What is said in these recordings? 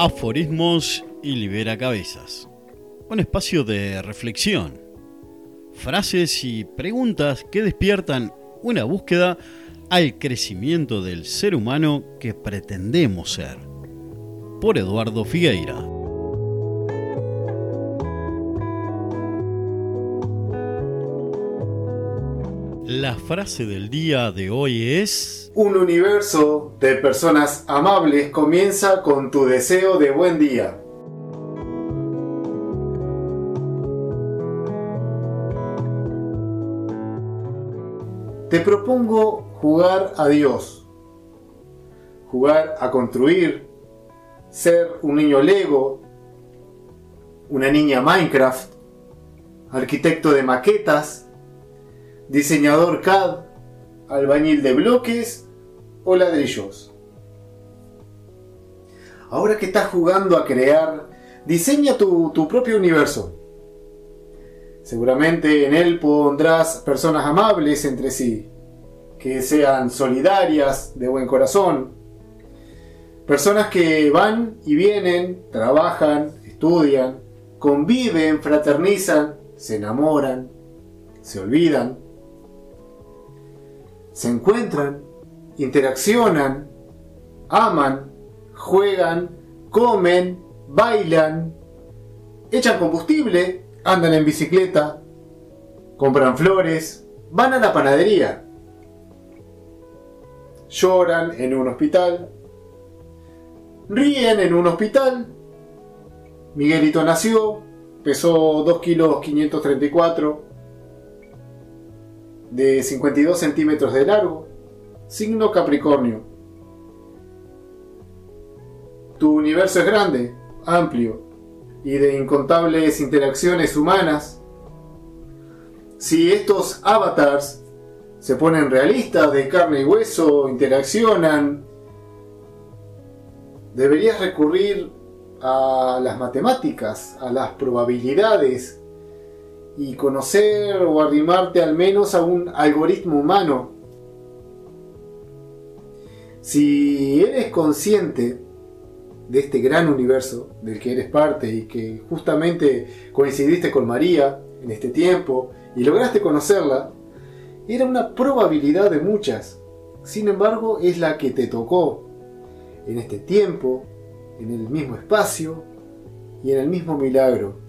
Aforismos y Libera Cabezas. Un espacio de reflexión, frases y preguntas que despiertan una búsqueda al crecimiento del ser humano que pretendemos ser. Por Eduardo Figueira. La frase del día de hoy es... Un universo de personas amables comienza con tu deseo de buen día. Te propongo jugar a Dios, jugar a construir, ser un niño Lego, una niña Minecraft, arquitecto de maquetas, diseñador CAD, albañil de bloques o ladrillos. Ahora que estás jugando a crear, diseña tu, tu propio universo. Seguramente en él pondrás personas amables entre sí, que sean solidarias, de buen corazón, personas que van y vienen, trabajan, estudian, conviven, fraternizan, se enamoran, se olvidan se encuentran, interaccionan, aman, juegan, comen, bailan, echan combustible, andan en bicicleta, compran flores, van a la panadería, lloran en un hospital, ríen en un hospital. Miguelito nació, pesó 2 kilos 534 de 52 centímetros de largo, signo Capricornio. Tu universo es grande, amplio y de incontables interacciones humanas. Si estos avatars se ponen realistas, de carne y hueso, interaccionan, deberías recurrir a las matemáticas, a las probabilidades, y conocer o arrimarte al menos a un algoritmo humano. Si eres consciente de este gran universo del que eres parte y que justamente coincidiste con María en este tiempo y lograste conocerla, era una probabilidad de muchas. Sin embargo, es la que te tocó en este tiempo, en el mismo espacio y en el mismo milagro.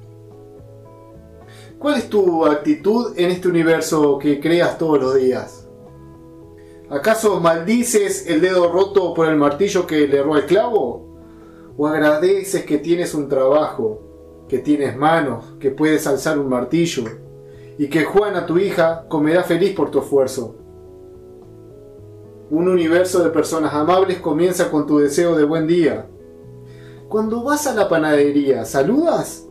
¿Cuál es tu actitud en este universo que creas todos los días? ¿Acaso maldices el dedo roto por el martillo que le erró el clavo? ¿O agradeces que tienes un trabajo, que tienes manos, que puedes alzar un martillo y que Juana, tu hija, comerá feliz por tu esfuerzo? Un universo de personas amables comienza con tu deseo de buen día. Cuando vas a la panadería, ¿saludas?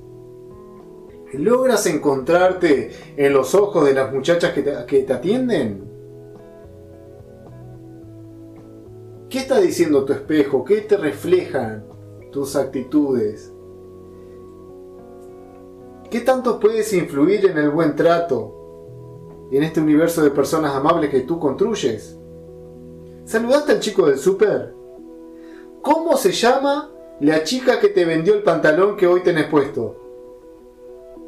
¿Logras encontrarte en los ojos de las muchachas que te, atienden? ¿Qué está diciendo tu espejo? ¿Qué te reflejan tus actitudes? ¿Qué tanto puedes influir en el buen trato? En este universo de personas amables que tú construyes. ¿Saludaste al chico del súper? ¿Cómo se llama la chica que te vendió el pantalón que hoy tenés puesto?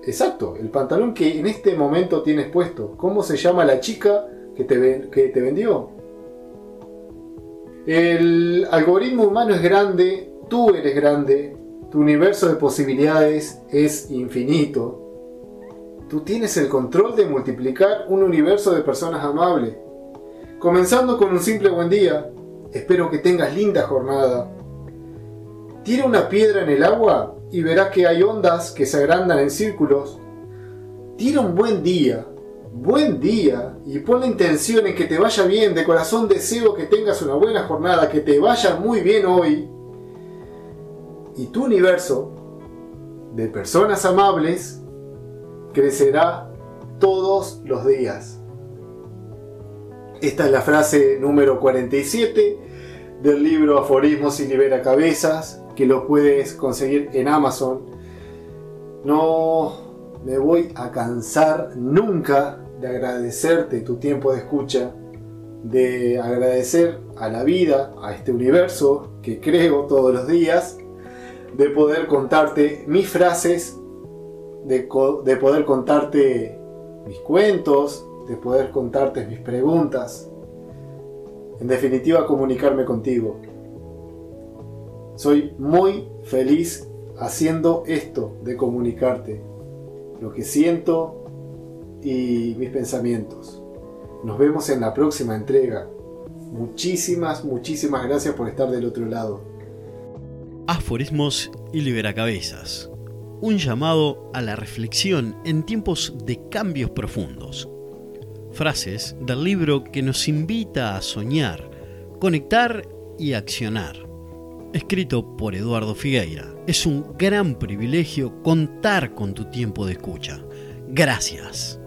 Exacto, el pantalón que en este momento tienes puesto. ¿Cómo se llama la chica que te, que te vendió? El algoritmo humano es grande, tú eres grande, tu universo de posibilidades es infinito. Tú tienes el control de multiplicar un universo de personas amables. Comenzando con un simple buen día, espero que tengas linda jornada. Tira una piedra en el agua y verás que hay ondas que se agrandan en círculos. Tira un buen día, buen día, y pon la intención en que te vaya bien. De corazón deseo que tengas una buena jornada, que te vaya muy bien hoy. Y tu universo de personas amables crecerá todos los días. Esta es la frase número 47 del libro Aforismos y Libera Cabezas que lo puedes conseguir en Amazon. No me voy a cansar nunca de agradecerte tu tiempo de escucha, de agradecer a la vida, a este universo que creo todos los días, de poder contarte mis frases, de, de poder contarte mis cuentos, de poder contarte mis preguntas. En definitiva, comunicarme contigo. Soy muy feliz haciendo esto de comunicarte, lo que siento y mis pensamientos. Nos vemos en la próxima entrega. Muchísimas, muchísimas gracias por estar del otro lado. Aforismos y Liberacabezas. Un llamado a la reflexión en tiempos de cambios profundos. Frases del libro que nos invita a soñar, conectar y accionar. Escrito por Eduardo Figueira. Es un gran privilegio contar con tu tiempo de escucha. Gracias.